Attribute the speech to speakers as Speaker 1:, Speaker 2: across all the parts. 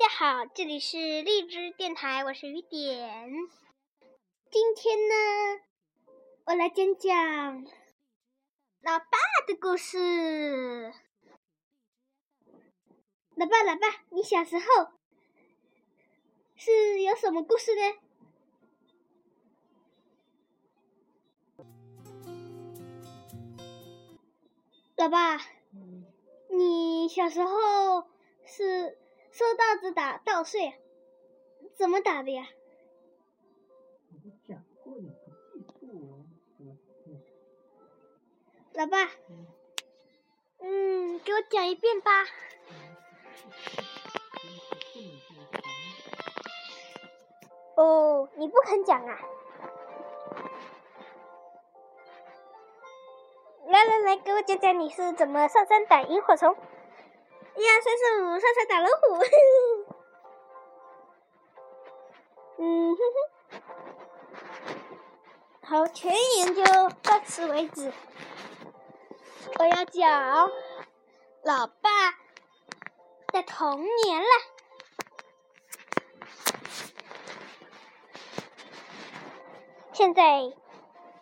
Speaker 1: 大家好，这里是荔枝电台，我是雨点。今天呢，我来讲讲老爸的故事。老爸，老爸，你小时候是有什么故事呢？老爸，你小时候是收稻子打稻穗？怎么打的呀？老爸，嗯，给我讲一遍吧。哦，你不肯讲啊？来来来，给我讲讲你是怎么上山打萤火虫。一二三四五，上山打老虎。嗯哼哼，好，全研究到此为止。我要讲老爸的童年了。现在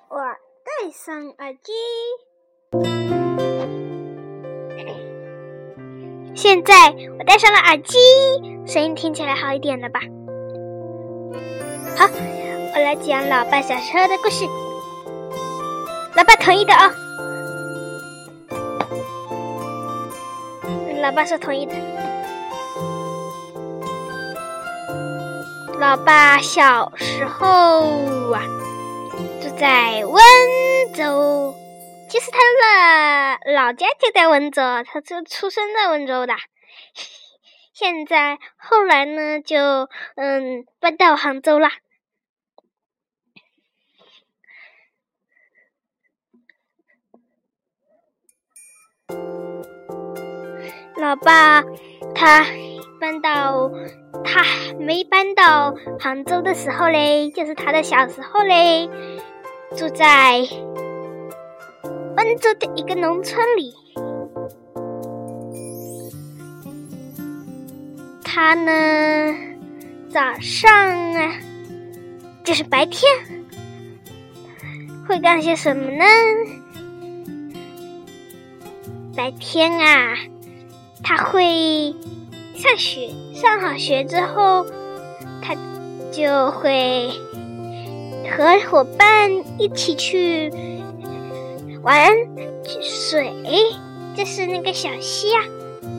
Speaker 1: 我戴上耳机。现在我戴上了耳机，声音听起来好一点了吧？好，我来讲老爸小时候的故事。老爸同意的哦。老爸是同意的。老爸小时候啊，住在温州。其实他的老家就在温州，他就出生在温州的。现在后来呢，就嗯搬到杭州了。老爸他搬到他没搬到杭州的时候嘞，就是他的小时候嘞，住在温州的一个农村里。他呢，早上啊，就是白天会干些什么呢？白天啊。他会上学，上好学之后，他就会和伙伴一起去玩水，这是那个小溪呀，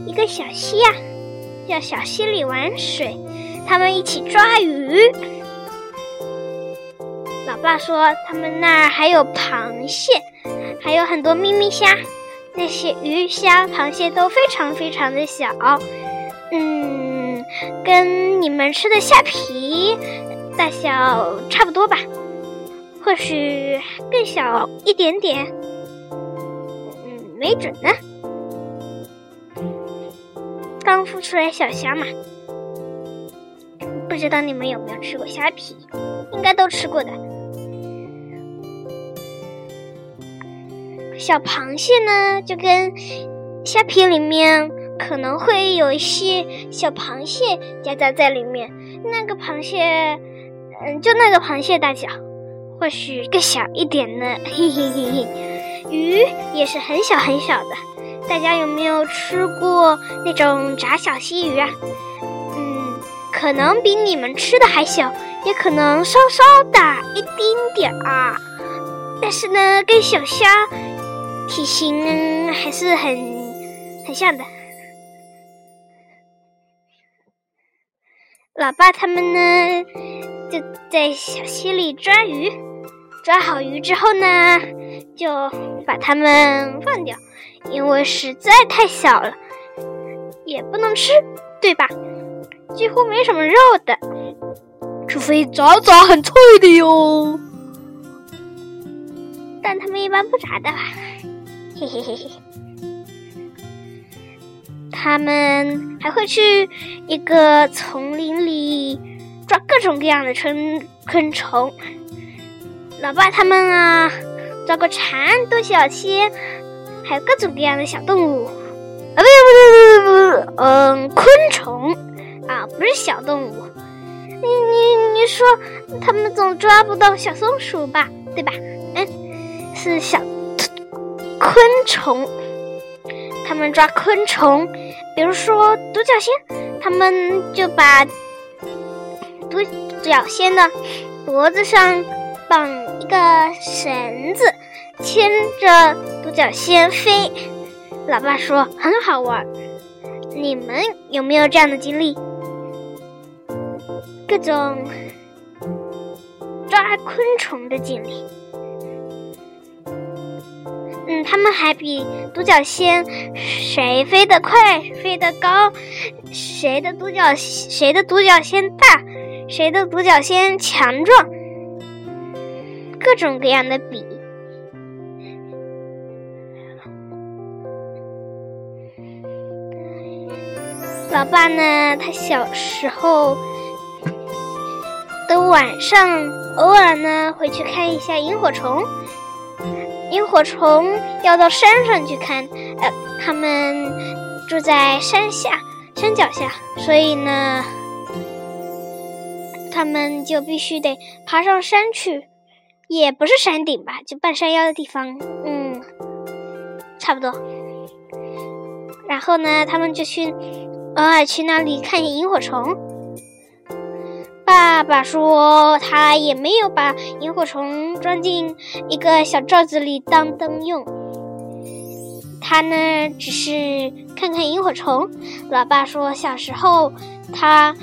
Speaker 1: 一个小溪呀，叫小溪里玩水。他们一起抓鱼。老爸说，他们那儿还有螃蟹，还有很多咪咪虾。那些鱼虾螃蟹都非常非常的小，嗯，跟你们吃的虾皮大小差不多吧，或许更小一点点，没准呢。刚孵出来小虾嘛，不知道你们有没有吃过虾皮？应该都吃过的。小螃蟹呢，就跟虾皮里面可能会有一些小螃蟹夹杂在里面。那个螃蟹，嗯，就那个螃蟹大小，或许更小一点呢。嘿嘿嘿嘿，鱼也是很小很小的。大家有没有吃过那种炸小溪鱼啊？嗯，可能比你们吃的还小，也可能稍稍大一丁点儿，但是呢，跟小虾。体型还是很很像的。老爸他们呢，就在小溪里抓鱼，抓好鱼之后呢，就把它们放掉，因为实在太小了，也不能吃，对吧？几乎没什么肉的，除非炸炸很脆的哟。但他们一般不炸的吧。嘿嘿嘿嘿，他们还会去一个丛林里抓各种各样的昆昆虫。老爸他们啊，抓过蝉、独角仙，还有各种各样的小动物。啊，不不不不不不，嗯，昆虫，啊，不是小动物。你你你说他们总抓不到小松鼠吧？对吧？嗯，是小昆虫。他们抓昆虫，比如说独角仙，他们就把独角仙的脖子上绑一个绳子，牵着独角仙飞。老爸说很好玩，你们有没有这样的经历？各种抓昆虫的经历。嗯，他们还比独角仙谁飞得快、飞得高，谁的独角谁的独角仙大，谁的独角仙强壮，各种各样的比。老爸呢，他小时候。的晚上，偶尔呢会去看一下萤火虫。萤火虫要到山上去看，呃，他们住在山下、山脚下，所以呢，他们就必须得爬上山去，也不是山顶吧，就半山腰的地方，嗯，差不多。然后呢，他们就去偶尔去那里看萤火虫。爸爸说，他也没有把萤火虫装进一个小罩子里当灯用。他呢，只是看看萤火虫。老爸说，小时候他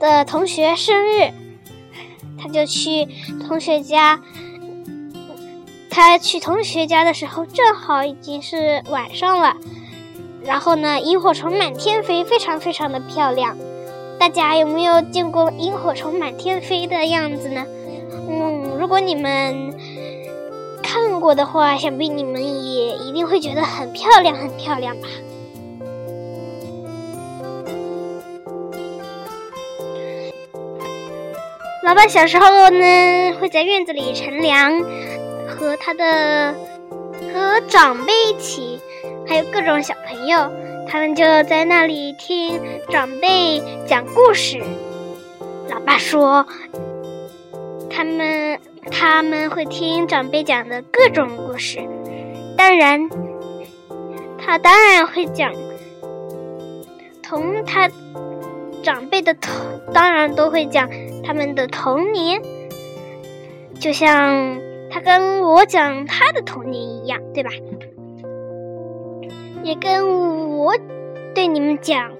Speaker 1: 的同学生日，他就去同学家。他去同学家的时候，正好已经是晚上了。然后呢，萤火虫满天飞，非常非常的漂亮。大家有没有见过萤火虫满天飞的样子呢？嗯，如果你们看过的话，想必你们也一定会觉得很漂亮，很漂亮吧。老爸小时候呢，会在院子里乘凉，和他的和长辈一起，还有各种小朋友。他们就在那里听长辈讲故事。老爸说，他们他们会听长辈讲的各种故事。当然，他当然会讲同他长辈的童，当然都会讲他们的童年，就像他跟我讲他的童年一样，对吧？也跟我对你们讲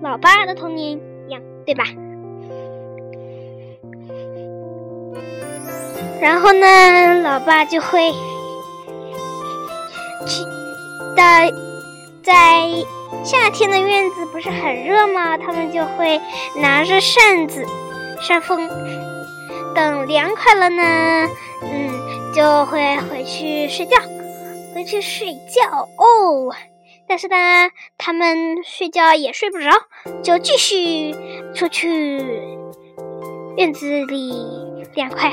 Speaker 1: 老爸的童年一样，对吧？然后呢，老爸就会去在在夏天的院子不是很热吗？他们就会拿着扇子扇风，等凉快了呢，嗯，就会回去睡觉，回去睡觉哦。但是呢，他们睡觉也睡不着，就继续出去院子里凉快。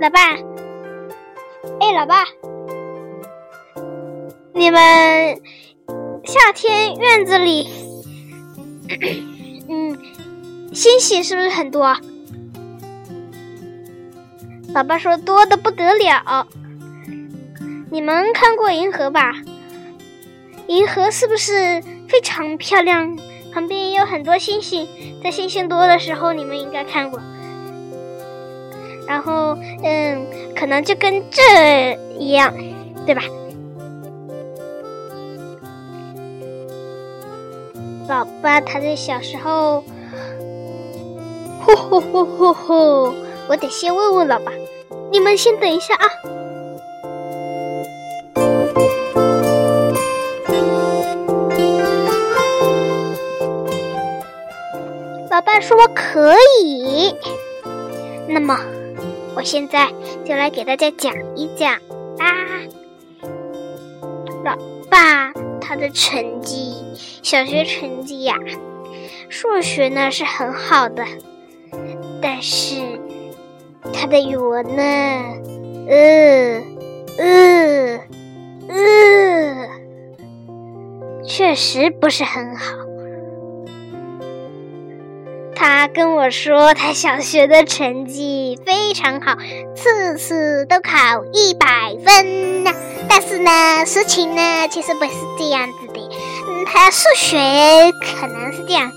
Speaker 1: 老爸，哎，老爸，你们夏天院子里，嗯，星星是不是很多？老爸说多的不得了。你们看过银河吧？银河是不是非常漂亮？旁边也有很多星星，在星星多的时候，你们应该看过。然后，嗯，可能就跟这一样，对吧？老爸他在小时候，呼呼呼呼呼！我得先问问老爸，你们先等一下啊。老爸说可以，那么我现在就来给大家讲一讲吧。老爸他的成绩，小学成绩呀，数学呢是很好的，但是他的语文呢，呃呃呃，确实不是很好。他跟我说，他小学的成绩非常好，次次都考一百分呢。但是呢，事情呢，其实不是这样子的。嗯，他数学可能是这样，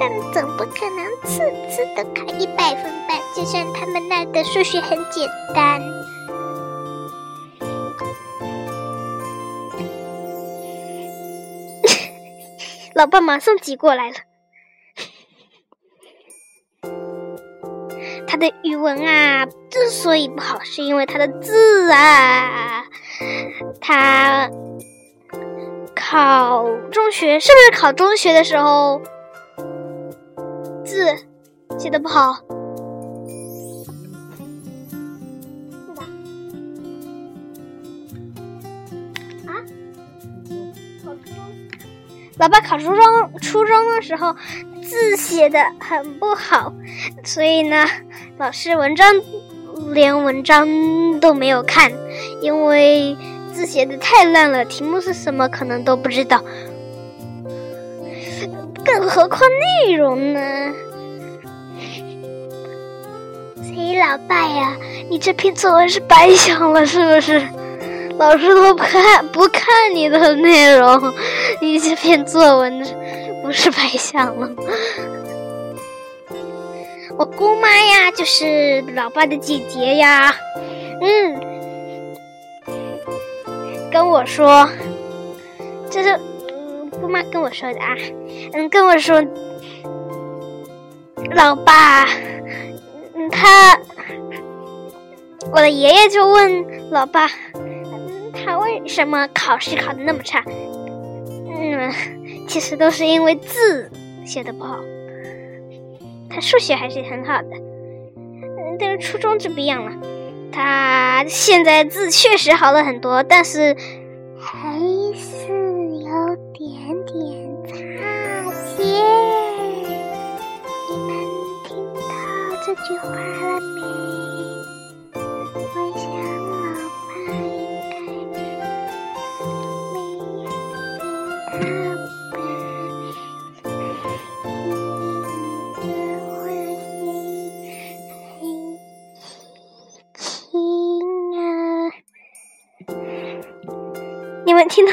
Speaker 1: 但总不可能次次都考一百分吧？就算他们那的数学很简单。老爸马上挤过来了。他的语文啊，之所以不好，是因为他的字啊。他考中学是不是考中学的时候字写的不好？是吧？啊？考中？老爸考初中初中的时候字写的很不好，所以呢。老师文章连文章都没有看，因为字写的太烂了，题目是什么可能都不知道，更何况内容呢？所以老爸呀，你这篇作文是白想了，是不是？老师都不看不看你的内容，你这篇作文不是白想了？我姑妈呀，就是老爸的姐姐呀，嗯，跟我说，这是嗯姑妈跟我说的啊，嗯跟我说，老爸，嗯他，我的爷爷就问老爸，嗯他为什么考试考的那么差？嗯，其实都是因为字写的不好。他数学还是很好的，但是初中就不一样了。他现在字确实好了很多，但是还是有点点差些。你们听到这句话了没？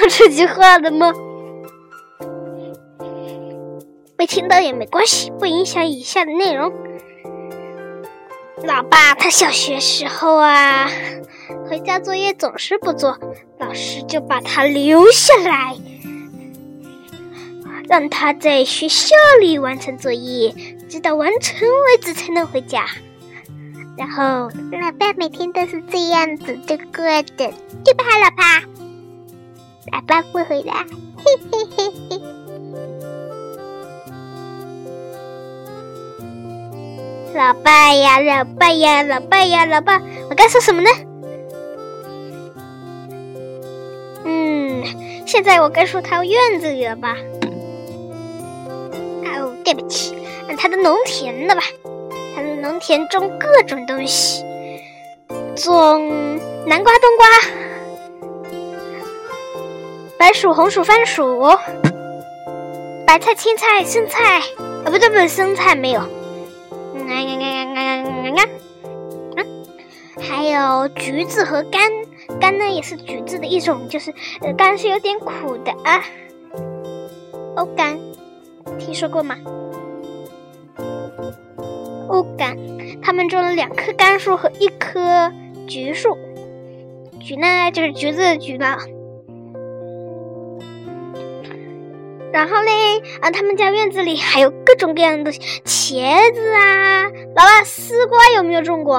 Speaker 1: 这句话的吗？没听到也没关系，不影响以下的内容。老爸他小学时候啊，回家作业总是不做，老师就把他留下来，让他在学校里完成作业，直到完成为止才能回家。然后，老爸每天都是这样子度过的，对吧，老爸？爸爸不回来，嘿嘿嘿嘿。老爸呀，老爸呀，老爸呀，老爸，我该说什么呢？嗯，现在我该说他院子里了吧？哦，对不起，他的农田了吧？他的农田种各种东西，种南瓜、冬瓜。白薯、红薯、番薯，白菜、青菜、生菜，啊，不对不对，生菜没有。嗯嗯嗯嗯嗯嗯，还有橘子和柑，柑呢也是橘子的一种，就是呃，柑是有点苦的啊。欧柑，听说过吗？欧柑，他们种了两棵柑树和一棵橘树，橘呢就是橘子的橘了。然后嘞，啊，他们家院子里还有各种各样的东西，茄子啊，老爸，丝瓜有没有种过？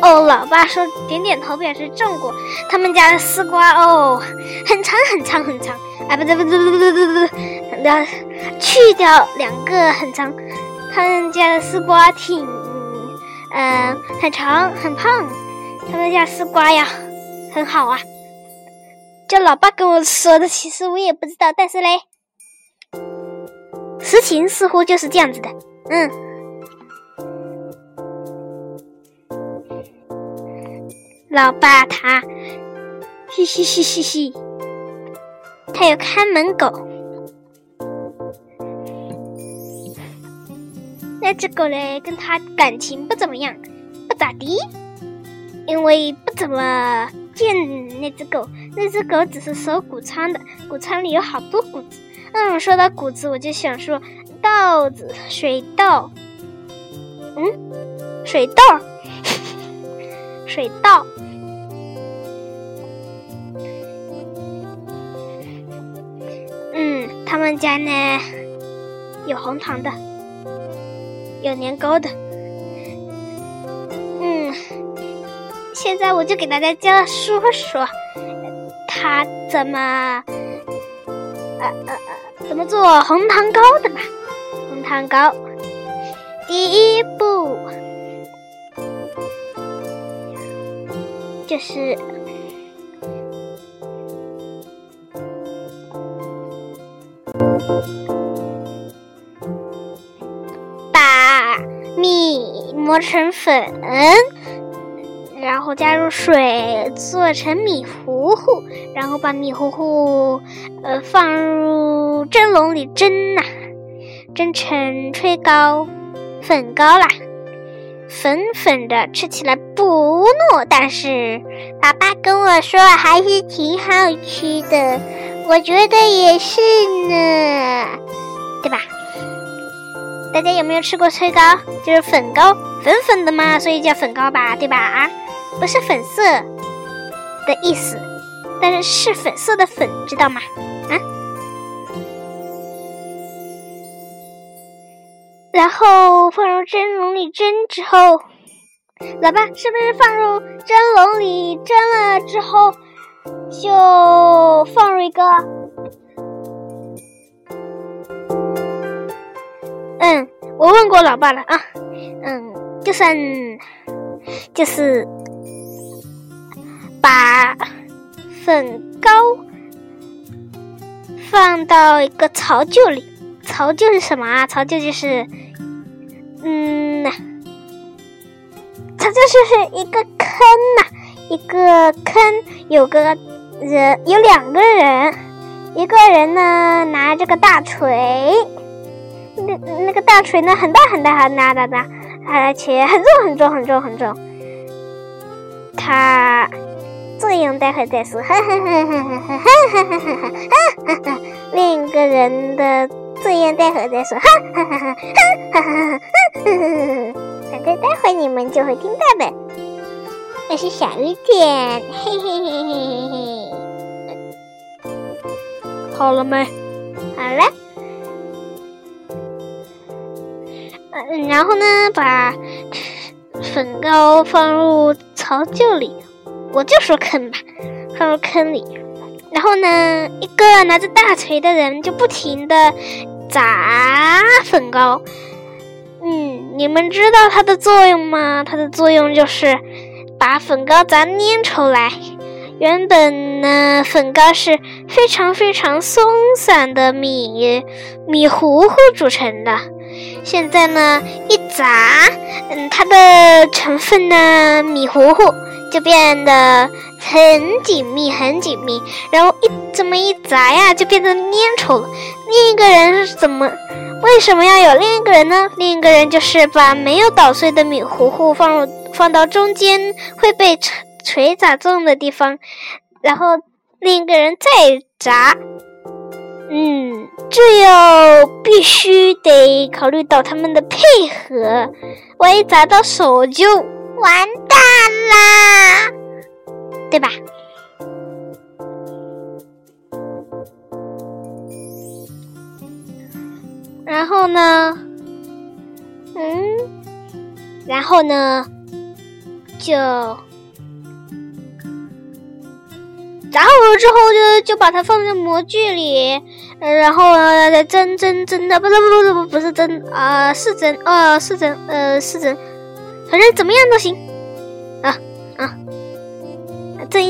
Speaker 1: 哦，老爸说点点头，表示种过。他们家的丝瓜哦，很长很长很长，啊，不对不对不对不对不对，要去掉两个很长。他们家的丝瓜挺，嗯，很长很胖。他们家丝瓜呀，很好啊。叫老爸跟我说的，其实我也不知道，但是嘞，实情似乎就是这样子的。嗯，老爸他，嘻嘻嘻嘻嘻，他有看门狗。那只狗嘞，跟他感情不怎么样，不咋地，因为不怎么见那只狗。那只狗只是守谷仓的，谷仓里有好多谷子。嗯，说到谷子，我就想说稻子、水稻。嗯，水稻，水稻。嗯，他们家呢有红糖的。有年糕的，嗯，现在我就给大家教说说，他怎么，呃呃呃，怎么做红糖糕的吧。红糖糕，第一步就是把米。磨成粉，然后加入水做成米糊糊，然后把米糊糊呃放入蒸笼里蒸呐，蒸成炊糕、粉糕啦，粉粉的，吃起来不糯，但是爸爸跟我说还是挺好吃的，我觉得也是呢，对吧？大家有没有吃过脆糕？就是粉糕，粉粉的嘛，所以叫粉糕吧，对吧？啊，不是粉色的意思，但是是粉色的粉，知道吗？啊，然后放入蒸笼里蒸之后，老爸是不是放入蒸笼里蒸了之后，就放入一个？嗯，我问过老爸了啊，嗯，就算就是把粉糕放到一个槽臼里，槽臼是什么啊？槽臼就是，嗯，槽臼就是一个坑呐，一个坑，有个人，有两个人，一个人呢拿着个大锤。那那个大锤呢，很大很大很大的大，而且很重很重很重很重。他这样待会再说，哈哈哈哈哈哈哈哈哈哈哈！另一个人的作用待会再说，哈哈哈哈哈哈哈哈！反正待会你们就会听到的。我是小雨点，嘿嘿嘿嘿嘿嘿。
Speaker 2: 好了没？
Speaker 1: 好了。嗯然后呢，把粉膏放入槽臼里，我就说坑吧，放入坑里。然后呢，一个拿着大锤的人就不停的砸粉糕。嗯，你们知道它的作用吗？它的作用就是把粉糕砸粘出来。原本呢，粉糕是非常非常松散的米米糊糊组成的。现在呢，一砸，嗯，它的成分呢，米糊糊就变得很紧密，很紧密。然后一这么一砸呀，就变得粘稠了。另一个人是怎么？为什么要有另一个人呢？另一个人就是把没有捣碎的米糊糊放入放到中间会被锤锤砸中的地方，然后另一个人再砸。嗯，这要必须得考虑到他们的配合，万一砸到手就完蛋啦，对吧？然后呢，嗯，然后呢，就。然后之后就就把它放在模具里，然后蒸蒸蒸的，不是不是不是不是蒸啊，是蒸啊是蒸呃是蒸，反正怎么样都行。啊啊，这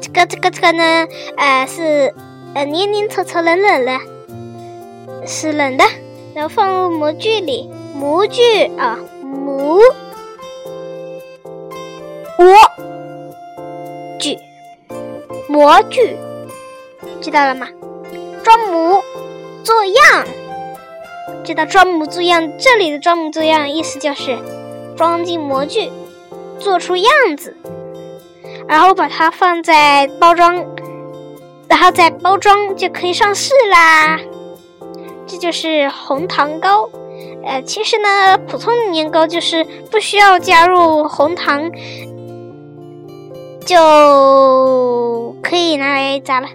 Speaker 1: 这个这个这个呢，呃是呃黏黏稠稠冷冷的，是冷的，然后放入模具里，模具啊模。模，具。模具，知道了吗？装模。作样。知道装模作样，这里的装模作样意思就是装进模具，做出样子，然后把它放在包装，然后再包装就可以上市啦。这就是红糖糕。呃，其实呢，普通的年糕就是不需要加入红糖，就可以拿来炸了。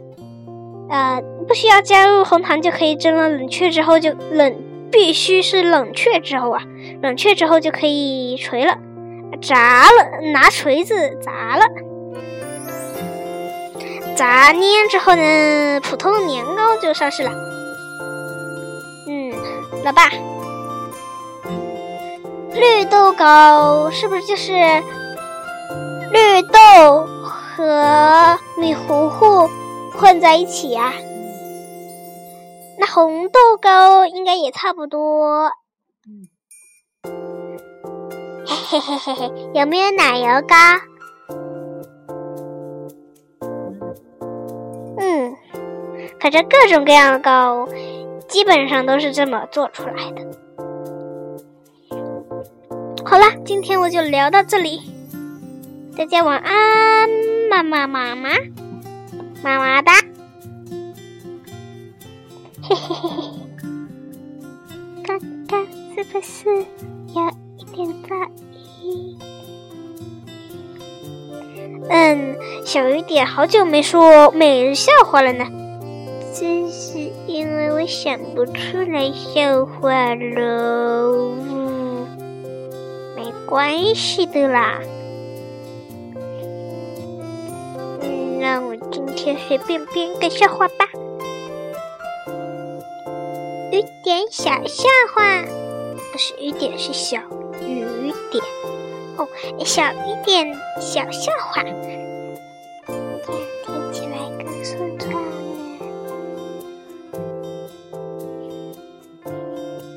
Speaker 1: 呃，不需要加入红糖就可以蒸了，冷却之后就冷，必须是冷却之后啊，冷却之后就可以锤了，砸了，拿锤子砸了，砸蔫之后呢，普通的年糕就上市了。嗯，老爸。绿豆糕是不是就是绿豆和米糊糊混在一起呀？那红豆糕应该也差不多。嘿嘿嘿嘿嘿，有没有奶油糕？嗯，反正各种各样的糕，基本上都是这么做出来的。好了，今天我就聊到这里，大家晚安，妈妈妈妈，妈妈哒，嘿嘿嘿嘿，刚刚是不是有一点在意？嗯，小雨点好久没说每日笑话了呢，真是因为我想不出来笑话了。没关系的啦，嗯，那我今天随便编个笑话吧。雨点小笑话，不是雨点，是小雨点。哦，小雨点小笑话，听起来更顺畅了。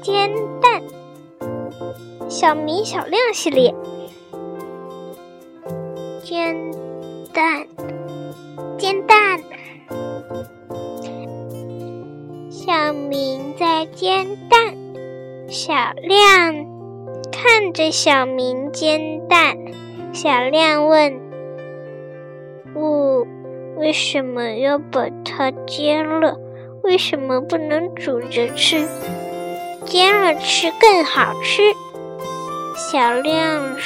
Speaker 1: 煎蛋。小明小亮系列，煎蛋，小亮看着小明煎蛋。小亮问：“我为什么要把它煎了？为什么不能煮着吃？煎了吃更好吃。”小亮，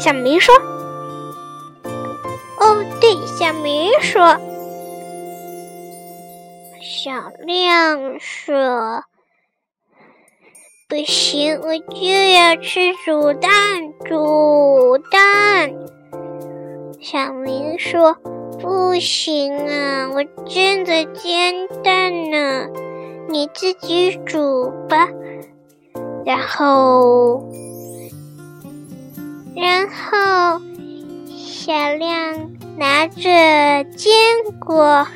Speaker 1: 小明说：“，”小明说：“小亮说，不行，我就要吃煮蛋，煮蛋。”小明说。不行啊，我正在煎蛋呢，你自己煮吧。然后，然后，小亮拿着坚果，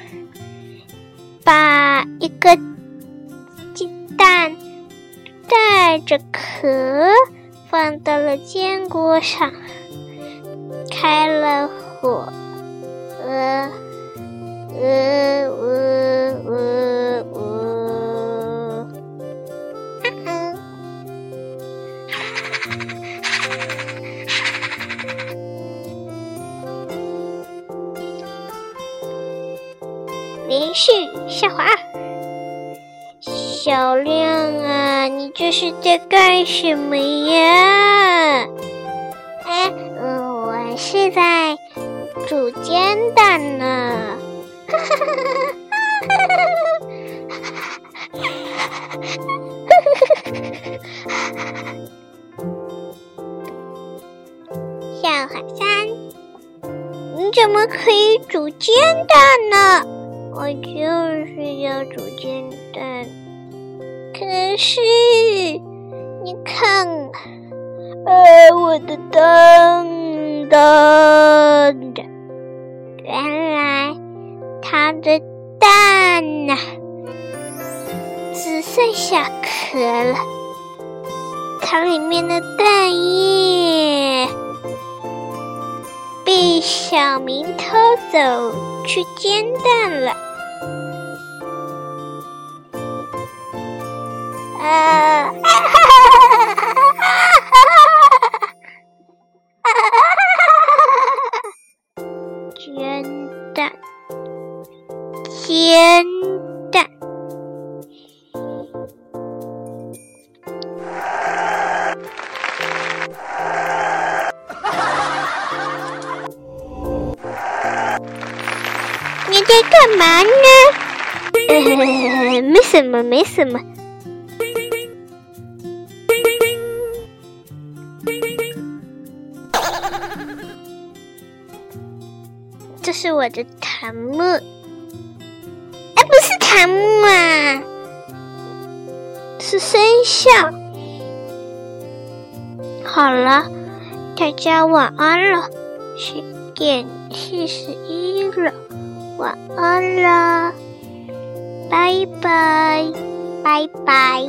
Speaker 1: 把一个鸡蛋带着壳放到了坚果上，开了火。呃呃呃呃呃，连续下滑，小亮啊，你这是在干什么呀？哎，我是在。煮煎蛋呢，笑话三，你怎么可以煮煎蛋呢？我就是要煮煎蛋，可是你看，呃，我的灯灯。原来它的蛋呐，只剩下壳了。它里面的蛋液被小明偷走去煎蛋了。啊！煎蛋，煎蛋。你在干嘛呢？没什么，没什么。这是我的檀木，哎，不是檀木啊，是生肖。好了，大家晚安了，十点四十一了，晚安了，拜拜，拜拜。